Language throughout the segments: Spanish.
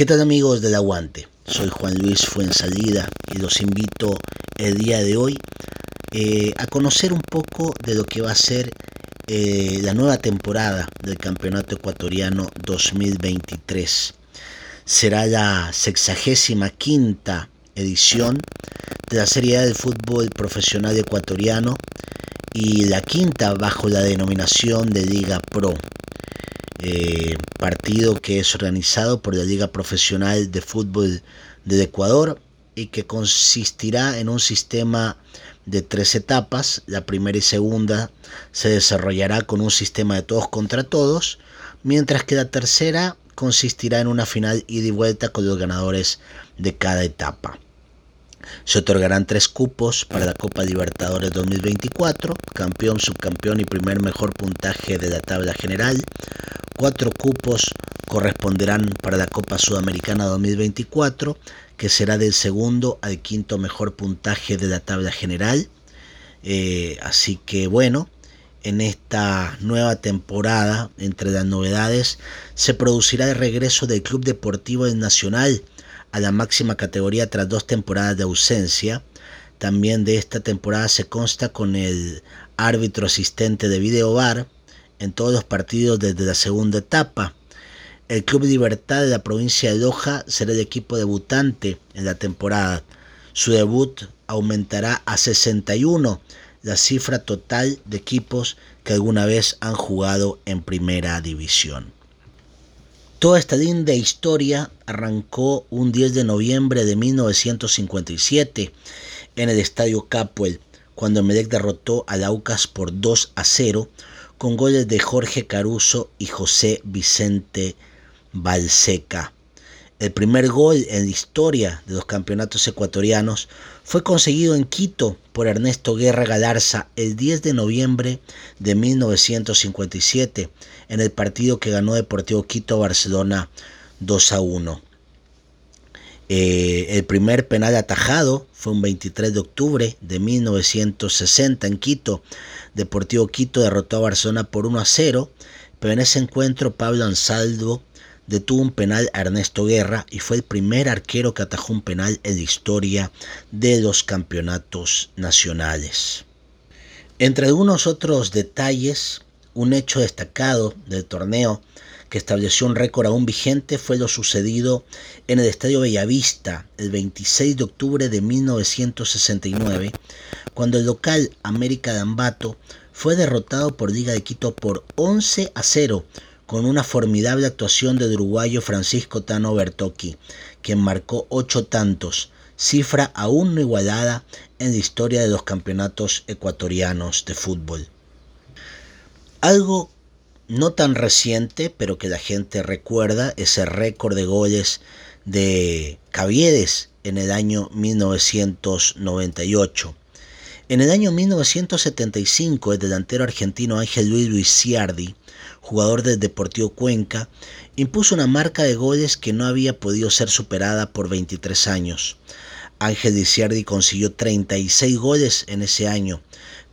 ¿Qué tal amigos del Aguante? Soy Juan Luis Fuensalida y los invito el día de hoy eh, a conocer un poco de lo que va a ser eh, la nueva temporada del Campeonato Ecuatoriano 2023. Será la sexagésima quinta edición de la Serie A del Fútbol Profesional Ecuatoriano y la quinta bajo la denominación de Liga Pro. Eh, partido que es organizado por la Liga Profesional de Fútbol del Ecuador y que consistirá en un sistema de tres etapas. La primera y segunda se desarrollará con un sistema de todos contra todos, mientras que la tercera consistirá en una final ida y vuelta con los ganadores de cada etapa. Se otorgarán tres cupos para la Copa Libertadores 2024, campeón, subcampeón y primer mejor puntaje de la tabla general. Cuatro cupos corresponderán para la Copa Sudamericana 2024, que será del segundo al quinto mejor puntaje de la tabla general. Eh, así que bueno, en esta nueva temporada, entre las novedades, se producirá el regreso del Club Deportivo Nacional a la máxima categoría tras dos temporadas de ausencia. También de esta temporada se consta con el árbitro asistente de Video Bar en todos los partidos desde la segunda etapa. El Club Libertad de la provincia de Loja será el equipo debutante en la temporada. Su debut aumentará a 61, la cifra total de equipos que alguna vez han jugado en primera división. Toda esta linda historia arrancó un 10 de noviembre de 1957 en el Estadio Capuel, cuando Melec derrotó a Aucas por 2 a 0 con goles de Jorge Caruso y José Vicente Balseca. El primer gol en la historia de los campeonatos ecuatorianos fue conseguido en Quito por Ernesto Guerra Galarza el 10 de noviembre de 1957 en el partido que ganó Deportivo Quito Barcelona 2 a 1. Eh, el primer penal atajado fue un 23 de octubre de 1960 en Quito. Deportivo Quito derrotó a Barcelona por 1 a 0, pero en ese encuentro Pablo Ansaldo detuvo un penal a Ernesto Guerra y fue el primer arquero que atajó un penal en la historia de los campeonatos nacionales. Entre algunos otros detalles, un hecho destacado del torneo que estableció un récord aún vigente fue lo sucedido en el Estadio Bellavista el 26 de octubre de 1969, cuando el local América de Ambato fue derrotado por Liga de Quito por 11 a 0 con una formidable actuación del uruguayo Francisco Tano Bertocchi, quien marcó ocho tantos, cifra aún no igualada en la historia de los campeonatos ecuatorianos de fútbol. Algo no tan reciente, pero que la gente recuerda, es el récord de goles de Caviedes en el año 1998. En el año 1975, el delantero argentino Ángel Luis Luisiardi jugador del Deportivo Cuenca, impuso una marca de goles que no había podido ser superada por 23 años. Ángel Diciardi consiguió 36 goles en ese año,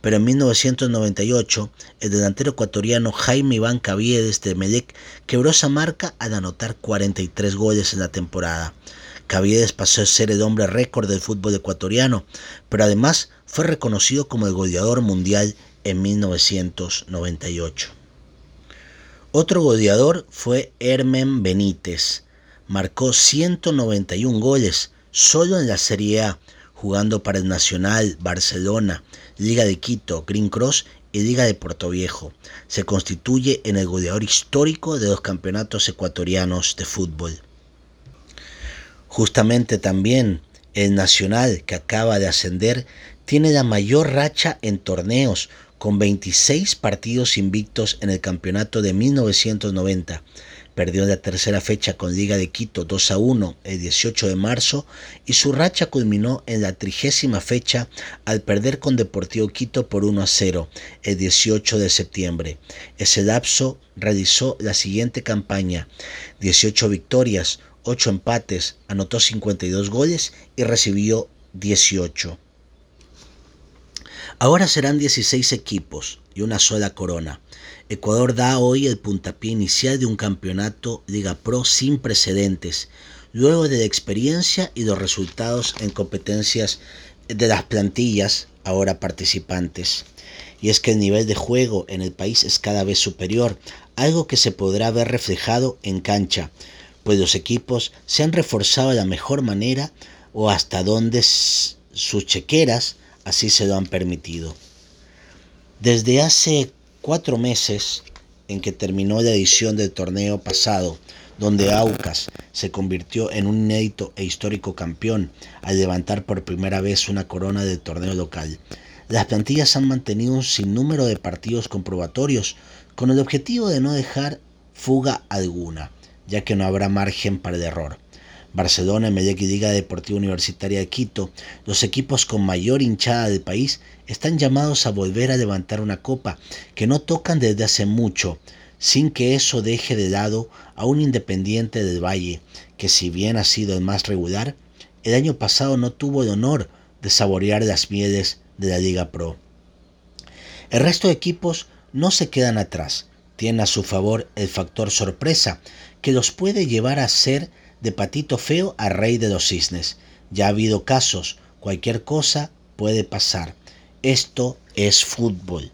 pero en 1998 el delantero ecuatoriano Jaime Iván Caviedes de Melec quebró esa marca al anotar 43 goles en la temporada. Caviedes pasó a ser el hombre récord del fútbol ecuatoriano, pero además fue reconocido como el goleador mundial en 1998. Otro goleador fue Hermen Benítez. Marcó 191 goles solo en la Serie A, jugando para el Nacional, Barcelona, Liga de Quito, Green Cross y Liga de Puerto Viejo. Se constituye en el goleador histórico de los campeonatos ecuatorianos de fútbol. Justamente también el Nacional, que acaba de ascender, tiene la mayor racha en torneos, con 26 partidos invictos en el campeonato de 1990. Perdió la tercera fecha con Liga de Quito 2 a 1 el 18 de marzo y su racha culminó en la trigésima fecha al perder con Deportivo Quito por 1 a 0 el 18 de septiembre. Ese lapso realizó la siguiente campaña, 18 victorias, 8 empates, anotó 52 goles y recibió 18. Ahora serán 16 equipos y una sola corona. Ecuador da hoy el puntapié inicial de un campeonato Liga Pro sin precedentes. luego de la experiencia y los resultados en competencias de las plantillas ahora participantes. Y es que el nivel de juego en el país es cada vez superior, algo que se podrá ver reflejado en cancha, pues los equipos se han reforzado de la mejor manera o hasta donde sus chequeras así se lo han permitido. Desde hace cuatro meses en que terminó la edición del torneo pasado, donde Aucas se convirtió en un inédito e histórico campeón al levantar por primera vez una corona del torneo local. Las plantillas han mantenido un sinnúmero de partidos comprobatorios con el objetivo de no dejar fuga alguna, ya que no habrá margen para el error. Barcelona, Emelec y Liga Deportiva Universitaria de Quito, los equipos con mayor hinchada del país, están llamados a volver a levantar una copa que no tocan desde hace mucho, sin que eso deje de lado a un Independiente del Valle, que si bien ha sido el más regular, el año pasado no tuvo el honor de saborear las mieles de la Liga Pro. El resto de equipos no se quedan atrás, tienen a su favor el factor sorpresa, que los puede llevar a ser de patito feo a rey de los cisnes. Ya ha habido casos, cualquier cosa puede pasar. Esto es fútbol.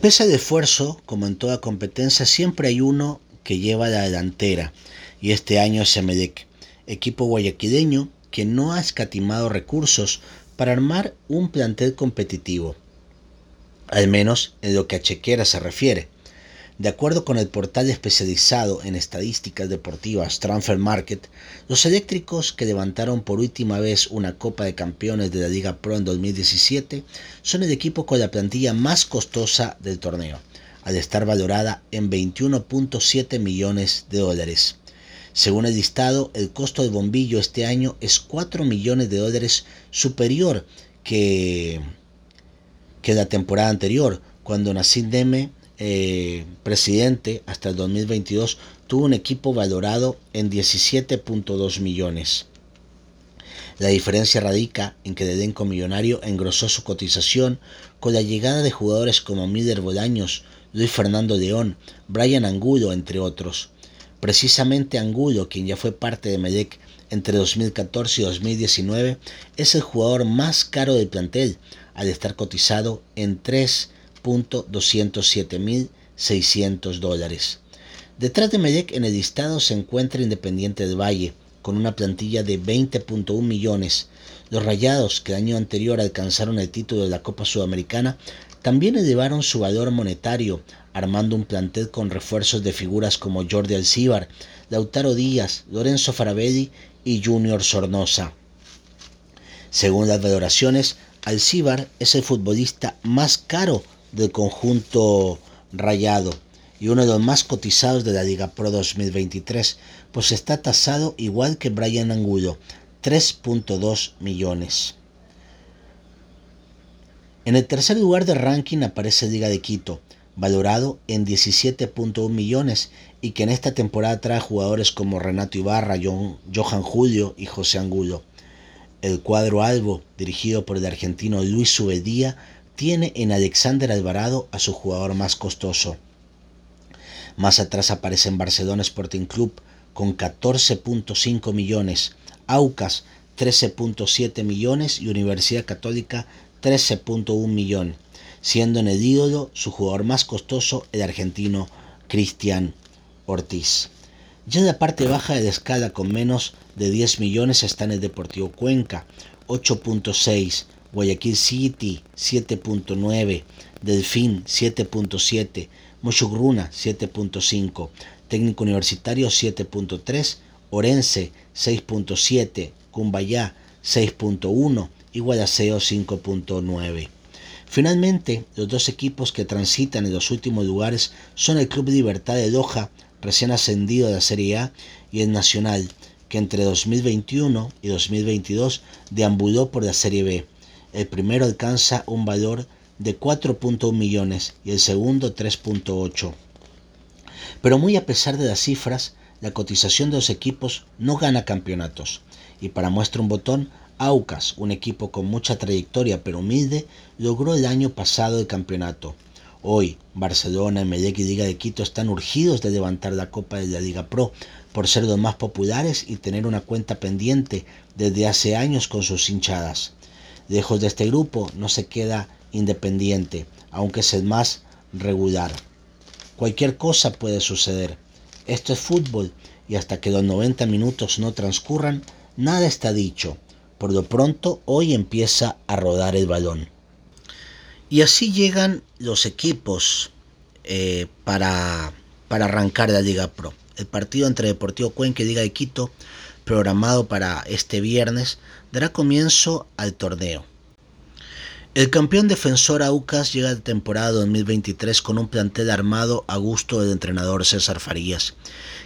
Pese al esfuerzo, como en toda competencia, siempre hay uno que lleva la delantera, y este año es Emelec, equipo guayaquileño que no ha escatimado recursos para armar un plantel competitivo, al menos en lo que a chequera se refiere. De acuerdo con el portal especializado en estadísticas deportivas Transfer Market, los eléctricos que levantaron por última vez una Copa de Campeones de la Liga Pro en 2017 son el equipo con la plantilla más costosa del torneo, al estar valorada en 21.7 millones de dólares. Según el listado, el costo del bombillo este año es 4 millones de dólares superior que, que la temporada anterior, cuando Nassim Deme eh, presidente hasta el 2022 tuvo un equipo valorado en 17.2 millones. La diferencia radica en que el elenco millonario engrosó su cotización con la llegada de jugadores como Miller Bolaños, Luis Fernando León, Brian Angulo, entre otros. Precisamente Angulo, quien ya fue parte de Medec entre 2014 y 2019, es el jugador más caro del plantel, al estar cotizado en 3 207.600 dólares. Detrás de Medec en el listado se encuentra Independiente del Valle, con una plantilla de 20.1 millones. Los Rayados, que el año anterior alcanzaron el título de la Copa Sudamericana, también elevaron su valor monetario, armando un plantel con refuerzos de figuras como Jordi Alcíbar, Lautaro Díaz, Lorenzo Farabelli y Junior Sornosa. Según las valoraciones, Alcíbar es el futbolista más caro del conjunto rayado y uno de los más cotizados de la Liga Pro 2023, pues está tasado igual que Brian Angulo, 3.2 millones. En el tercer lugar de ranking aparece Liga de Quito, valorado en 17.1 millones y que en esta temporada trae jugadores como Renato Ibarra, Johan Julio y José Angulo. El cuadro Albo, dirigido por el argentino Luis Subedía, tiene en Alexander Alvarado a su jugador más costoso. Más atrás aparece en Barcelona Sporting Club con 14.5 millones, Aucas 13.7 millones y Universidad Católica 13.1 millón, siendo en el su jugador más costoso el argentino Cristian Ortiz. Ya en la parte baja de la escala con menos de 10 millones está en el Deportivo Cuenca, 8.6 Guayaquil City 7.9, Delfín 7.7, Mochugruna 7.5, Técnico Universitario 7.3, Orense 6.7, Cumbayá 6.1 y Guadaseo 5.9. Finalmente, los dos equipos que transitan en los últimos lugares son el Club Libertad de Loja, recién ascendido de la Serie A, y el Nacional, que entre 2021 y 2022 deambuló por la Serie B el primero alcanza un valor de 4.1 millones y el segundo 3.8. Pero muy a pesar de las cifras, la cotización de los equipos no gana campeonatos. Y para muestra un botón, Aucas, un equipo con mucha trayectoria pero humilde, logró el año pasado el campeonato. Hoy, Barcelona, Emelec y Liga de Quito están urgidos de levantar la Copa de la Liga Pro por ser los más populares y tener una cuenta pendiente desde hace años con sus hinchadas. Lejos de este grupo no se queda Independiente, aunque es el más regular. Cualquier cosa puede suceder. Esto es fútbol y hasta que los 90 minutos no transcurran, nada está dicho. Por lo pronto, hoy empieza a rodar el balón. Y así llegan los equipos eh, para, para arrancar la Liga Pro. El partido entre Deportivo Cuenca y Liga de Quito, programado para este viernes, dará comienzo al torneo. El campeón defensor Aucas llega de temporada 2023 con un plantel armado a gusto del entrenador César Farías,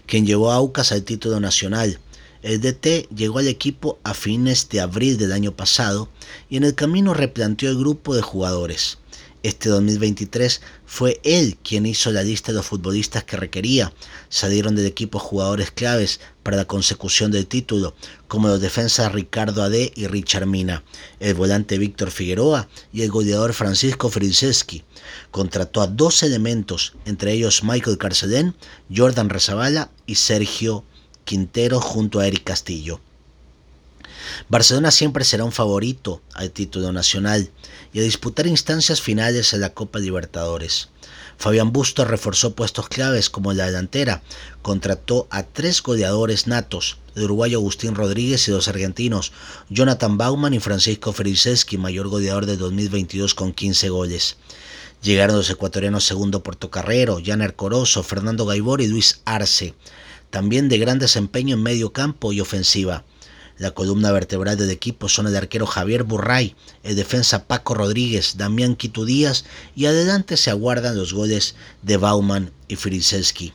quien llevó a Aucas al título nacional. El DT llegó al equipo a fines de abril del año pasado y en el camino replanteó el grupo de jugadores. Este 2023 fue él quien hizo la lista de los futbolistas que requería. Salieron del equipo jugadores claves para la consecución del título, como los defensas Ricardo Ade y Richard Mina, el volante Víctor Figueroa y el goleador Francisco Frizeski. Contrató a dos elementos, entre ellos Michael Carcelén, Jordan Rezabala y Sergio Quintero junto a Eric Castillo. Barcelona siempre será un favorito al título nacional y a disputar instancias finales en la Copa Libertadores. Fabián Busto reforzó puestos claves como la delantera, contrató a tres goleadores natos, el uruguayo Agustín Rodríguez y los argentinos Jonathan Bauman y Francisco Feriseski, mayor goleador de 2022 con 15 goles. Llegaron los ecuatorianos segundo Portocarrero, Janer Corozo, Fernando Gaibor y Luis Arce, también de gran desempeño en medio campo y ofensiva. La columna vertebral del equipo son el arquero Javier Burray, el defensa Paco Rodríguez, Damián Quito Díaz y adelante se aguardan los goles de Bauman y Frizelski.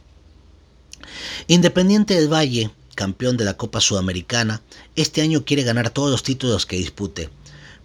Independiente del Valle, campeón de la Copa Sudamericana, este año quiere ganar todos los títulos que dispute.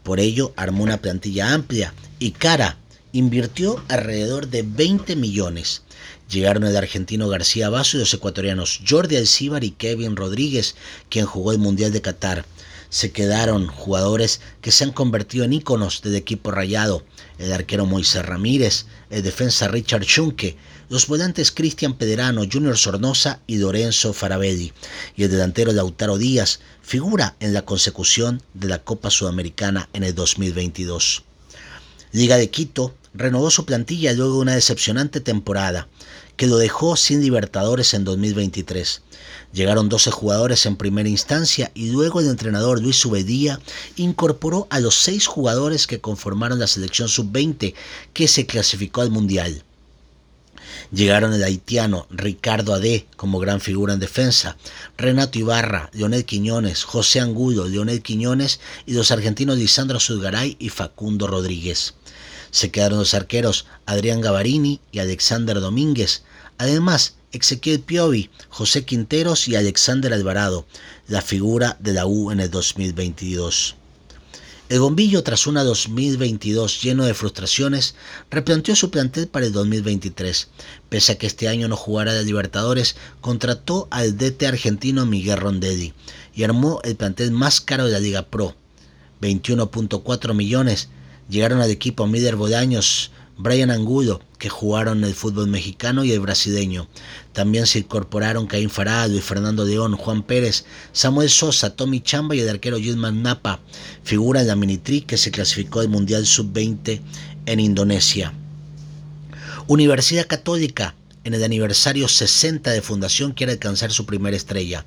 Por ello, armó una plantilla amplia y cara. Invirtió alrededor de 20 millones Llegaron el argentino García Basso y los ecuatorianos Jordi Alcíbar y Kevin Rodríguez, quien jugó el Mundial de Qatar. Se quedaron jugadores que se han convertido en íconos del equipo rayado, el arquero Moisés Ramírez, el defensa Richard Schunke, los volantes Cristian Pederano, Junior Sornosa y Lorenzo Farabelli, y el delantero Lautaro Díaz, figura en la consecución de la Copa Sudamericana en el 2022. Liga de Quito renovó su plantilla luego de una decepcionante temporada que lo dejó sin Libertadores en 2023. Llegaron 12 jugadores en primera instancia y luego el entrenador Luis Subedía incorporó a los 6 jugadores que conformaron la selección sub-20 que se clasificó al Mundial. Llegaron el haitiano Ricardo Ade como gran figura en defensa, Renato Ibarra, Leonel Quiñones, José Angulo, Leonel Quiñones y los argentinos Lisandro Zulgaray y Facundo Rodríguez. Se quedaron los arqueros Adrián Gavarini y Alexander Domínguez. Además, Ezequiel Piovi, José Quinteros y Alexander Alvarado, la figura de la U en el 2022. El bombillo, tras una 2022 lleno de frustraciones, replanteó su plantel para el 2023. Pese a que este año no jugará de Libertadores, contrató al DT argentino Miguel Rondelli y armó el plantel más caro de la Liga Pro, 21.4 millones Llegaron al equipo Mider Bodaños, Brian Angulo, que jugaron el fútbol mexicano y el brasileño. También se incorporaron Caín Farado y Fernando León, Juan Pérez, Samuel Sosa, Tommy Chamba y el arquero Gilman Napa, figura en la Minitri que se clasificó al Mundial Sub-20 en Indonesia. Universidad Católica, en el aniversario 60 de fundación, quiere alcanzar su primera estrella.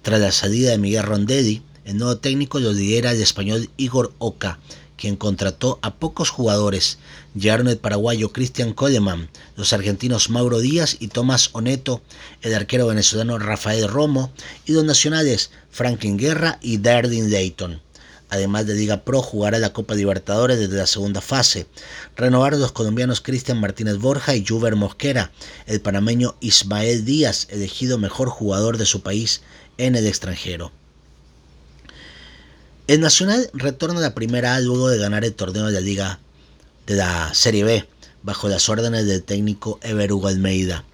Tras la salida de Miguel Rondelli, el nuevo técnico lo lidera el español Igor Oca, quien contrató a pocos jugadores. Llegaron el paraguayo Cristian Coleman, los argentinos Mauro Díaz y Tomás Oneto, el arquero venezolano Rafael Romo y los nacionales Franklin Guerra y Darlin Layton. Además de Liga Pro, jugará la Copa Libertadores desde la segunda fase. Renovaron los colombianos Cristian Martínez Borja y Juber Mosquera, el panameño Ismael Díaz, elegido mejor jugador de su país en el extranjero. El Nacional retorna a la primera A luego de ganar el torneo de la Liga de la Serie B bajo las órdenes del técnico Ever Hugo Almeida.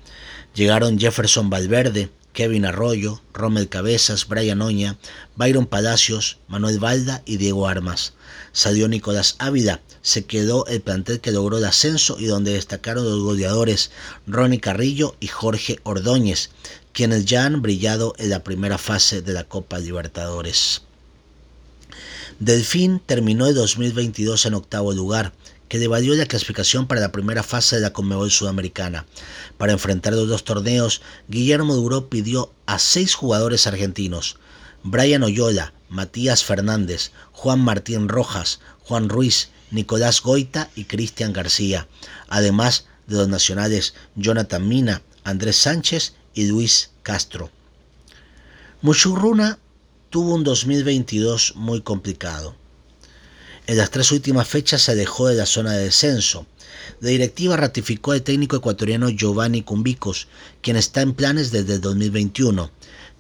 Llegaron Jefferson Valverde, Kevin Arroyo, Rommel Cabezas, Brian Oña, Byron Palacios, Manuel Valda y Diego Armas. Salió Nicolás Ávila, se quedó el plantel que logró el ascenso y donde destacaron los goleadores Ronnie Carrillo y Jorge Ordóñez, quienes ya han brillado en la primera fase de la Copa Libertadores. Delfín terminó el 2022 en octavo lugar, que devalió la clasificación para la primera fase de la Conmebol Sudamericana. Para enfrentar los dos torneos, Guillermo Duró pidió a seis jugadores argentinos, Brian Oyola, Matías Fernández, Juan Martín Rojas, Juan Ruiz, Nicolás Goita y Cristian García, además de los nacionales Jonathan Mina, Andrés Sánchez y Luis Castro. Muchurruna tuvo un 2022 muy complicado. En las tres últimas fechas se dejó de la zona de descenso. La directiva ratificó al técnico ecuatoriano Giovanni Cumbicos, quien está en planes desde el 2021.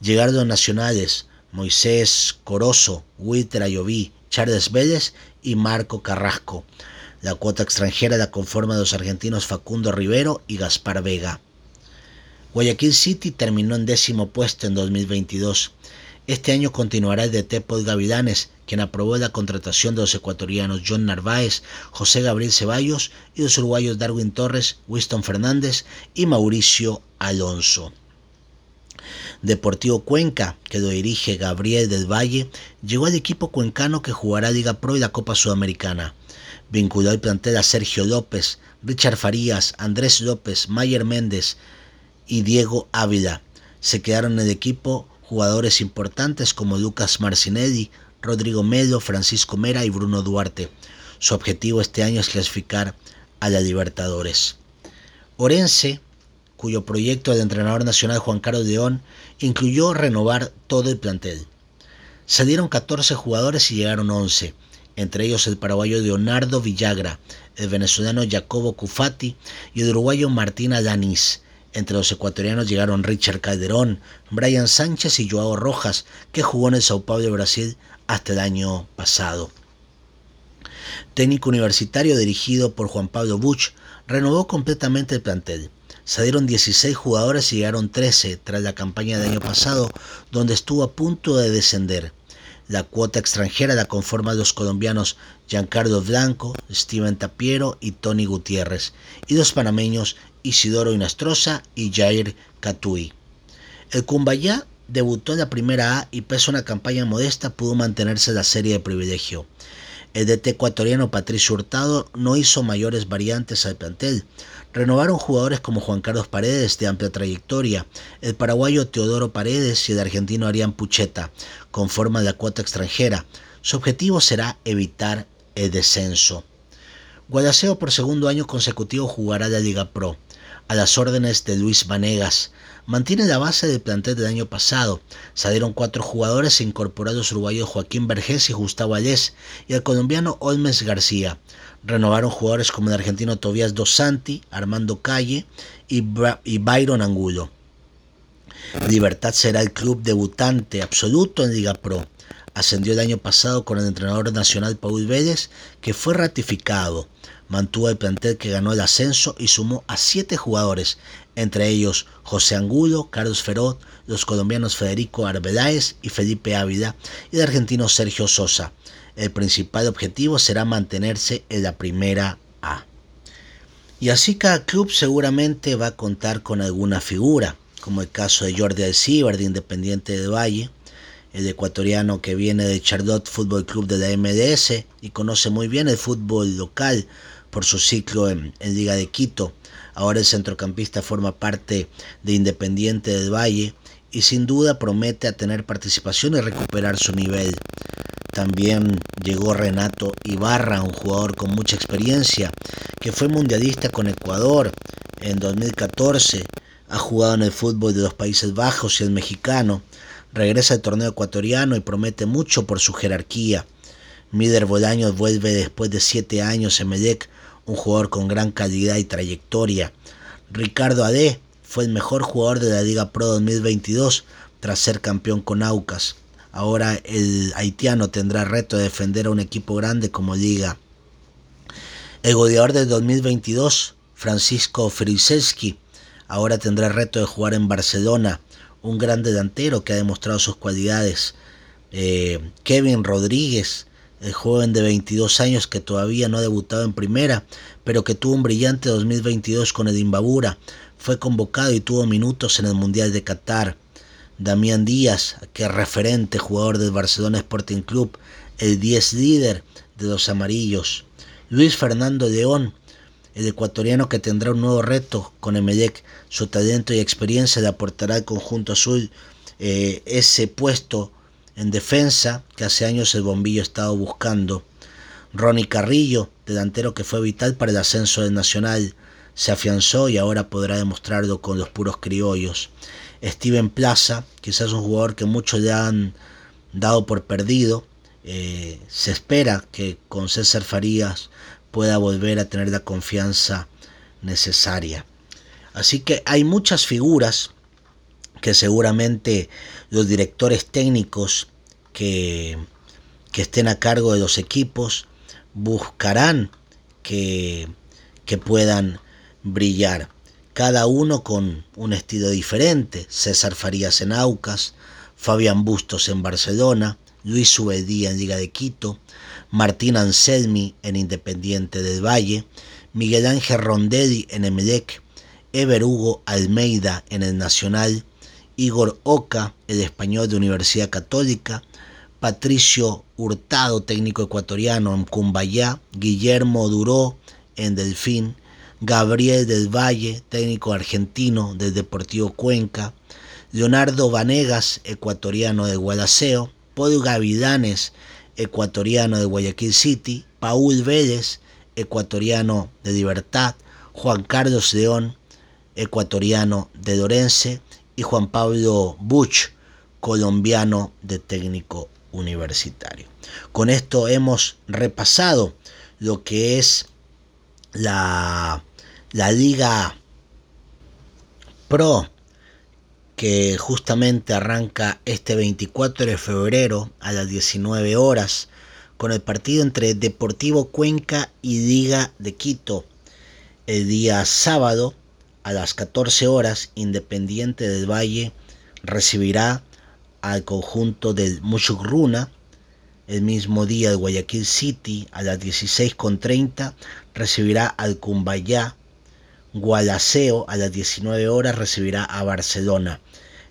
Llegaron los nacionales Moisés Corozo, Wilter Ayoví, Charles Vélez y Marco Carrasco. La cuota extranjera la conforman los argentinos Facundo Rivero y Gaspar Vega. Guayaquil City terminó en décimo puesto en 2022. Este año continuará el DT Paul Gavilanes, quien aprobó la contratación de los ecuatorianos John Narváez, José Gabriel Ceballos y los uruguayos Darwin Torres, Winston Fernández y Mauricio Alonso. Deportivo Cuenca, que lo dirige Gabriel del Valle, llegó al equipo cuencano que jugará Liga Pro y la Copa Sudamericana. Vinculó al plantel a Sergio López, Richard Farías, Andrés López, Mayer Méndez y Diego Ávila. Se quedaron en el equipo jugadores importantes como Lucas Marcinelli, Rodrigo Melo, Francisco Mera y Bruno Duarte. Su objetivo este año es clasificar a la Libertadores. Orense, cuyo proyecto del entrenador nacional Juan Carlos León incluyó renovar todo el plantel. Salieron 14 jugadores y llegaron 11, entre ellos el paraguayo Leonardo Villagra, el venezolano Jacobo Cufati y el uruguayo Martín Alanis. Entre los ecuatorianos llegaron Richard Calderón, Brian Sánchez y Joao Rojas, que jugó en el Sao Paulo de Brasil hasta el año pasado. Técnico universitario dirigido por Juan Pablo Buch, renovó completamente el plantel. Salieron 16 jugadores y llegaron 13 tras la campaña del año pasado, donde estuvo a punto de descender. La cuota extranjera la conforman los colombianos Giancarlo Blanco, Steven Tapiero y Tony Gutiérrez, y los panameños Isidoro Inastroza y Jair Catui. El Cumbayá debutó en la primera A y pese a una campaña modesta pudo mantenerse la serie de privilegio. El DT ecuatoriano Patricio Hurtado no hizo mayores variantes al plantel. Renovaron jugadores como Juan Carlos Paredes de amplia trayectoria, el paraguayo Teodoro Paredes y el argentino Arián Pucheta, conforman la cuota extranjera. Su objetivo será evitar el descenso. Guadaseo por segundo año consecutivo jugará la Liga Pro a las órdenes de Luis Vanegas. Mantiene la base del plantel del año pasado. Salieron cuatro jugadores incorporados los uruguayos Joaquín Vergés y Gustavo Allés y el colombiano Olmes García. Renovaron jugadores como el argentino Tobias Dos Santi, Armando Calle y, y Byron Angulo. Libertad será el club debutante absoluto en Liga Pro. Ascendió el año pasado con el entrenador nacional Paul Vélez, que fue ratificado mantuvo el plantel que ganó el ascenso y sumó a siete jugadores, entre ellos José Angulo, Carlos Ferot, los colombianos Federico Arbeláez y Felipe Ávila y el argentino Sergio Sosa. El principal objetivo será mantenerse en la primera A. Y así cada club seguramente va a contar con alguna figura, como el caso de Jordi Alcibar de Independiente de Valle, el ecuatoriano que viene de Charlotte Fútbol Club de la MLS y conoce muy bien el fútbol local por su ciclo en, Liga de Quito. Ahora el centrocampista forma parte de Independiente del Valle y sin duda promete a tener participación y recuperar su nivel. También llegó Renato Ibarra, un jugador con mucha experiencia, que fue mundialista con Ecuador en 2014, ha jugado en el fútbol de los Países Bajos y el mexicano, regresa al torneo ecuatoriano y promete mucho por su jerarquía. Mider Bolaños vuelve después de siete años en Medec un jugador con gran calidad y trayectoria. Ricardo Ade fue el mejor jugador de la Liga Pro 2022 tras ser campeón con Aucas. Ahora el haitiano tendrá reto de defender a un equipo grande como Liga. El goleador del 2022, Francisco Friselski, ahora tendrá reto de jugar en Barcelona, un gran delantero que ha demostrado sus cualidades. Eh, Kevin Rodríguez, el joven de 22 años que todavía no ha debutado en primera, pero que tuvo un brillante 2022 con el Imbabura, fue convocado y tuvo minutos en el Mundial de Qatar. Damián Díaz, que es referente, jugador del Barcelona Sporting Club, el 10 líder de los amarillos. Luis Fernando León, el ecuatoriano que tendrá un nuevo reto con Emelec. Su talento y experiencia le aportará al conjunto azul eh, ese puesto en defensa que hace años el bombillo ha estado buscando. Ronnie Carrillo, delantero que fue vital para el ascenso del Nacional, se afianzó y ahora podrá demostrarlo con los puros criollos. Steven Plaza, quizás un jugador que muchos le han dado por perdido. Eh, se espera que con César Farías pueda volver a tener la confianza necesaria. Así que hay muchas figuras que seguramente los directores técnicos que, que estén a cargo de los equipos buscarán que, que puedan brillar cada uno con un estilo diferente. César Farías en Aucas, Fabián Bustos en Barcelona, Luis Subedía en Liga de Quito, Martín Anselmi en Independiente del Valle, Miguel Ángel Rondelli en Emelec, Ever Hugo Almeida en el Nacional, Igor Oca, el español de Universidad Católica, Patricio Hurtado, técnico ecuatoriano en Cumbayá, Guillermo Duró en Delfín, Gabriel del Valle, técnico argentino del Deportivo Cuenca, Leonardo Vanegas, ecuatoriano de Guadaseo, Paul Gavidanes, ecuatoriano de Guayaquil City, Paul Vélez, ecuatoriano de Libertad, Juan Carlos León, ecuatoriano de Lorense, y Juan Pablo Buch, colombiano de técnico universitario. Con esto hemos repasado lo que es la, la Liga Pro que justamente arranca este 24 de febrero a las 19 horas con el partido entre Deportivo Cuenca y Liga de Quito. El día sábado a las 14 horas Independiente del Valle recibirá al conjunto del Muchugruna el mismo día, el Guayaquil City a las 16.30 recibirá al Cumbayá. Gualaceo a las 19 horas recibirá a Barcelona.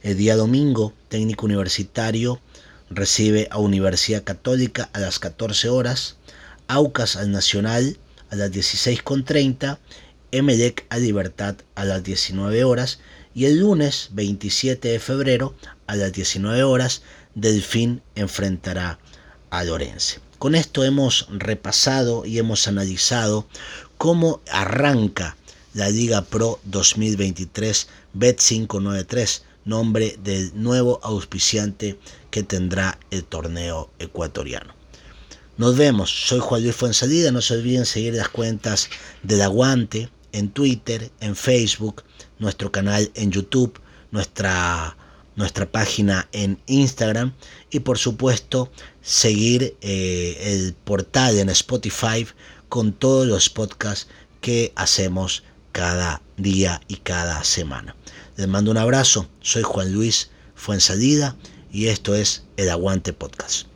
El día domingo, técnico universitario recibe a Universidad Católica a las 14 horas. Aucas al Nacional a las 16.30. Emelec a Libertad a las 19 horas. Y el lunes 27 de febrero a las 19 horas, Delfín enfrentará a Lorense. Con esto hemos repasado y hemos analizado cómo arranca la Liga Pro 2023 Bet 593, nombre del nuevo auspiciante que tendrá el torneo ecuatoriano. Nos vemos, soy Juan Luis Fuensalida, no se olviden seguir las cuentas del Aguante en Twitter, en Facebook, nuestro canal en YouTube, nuestra nuestra página en Instagram y por supuesto seguir eh, el portal en Spotify con todos los podcasts que hacemos cada día y cada semana. Les mando un abrazo, soy Juan Luis Fuensalida y esto es el Aguante Podcast.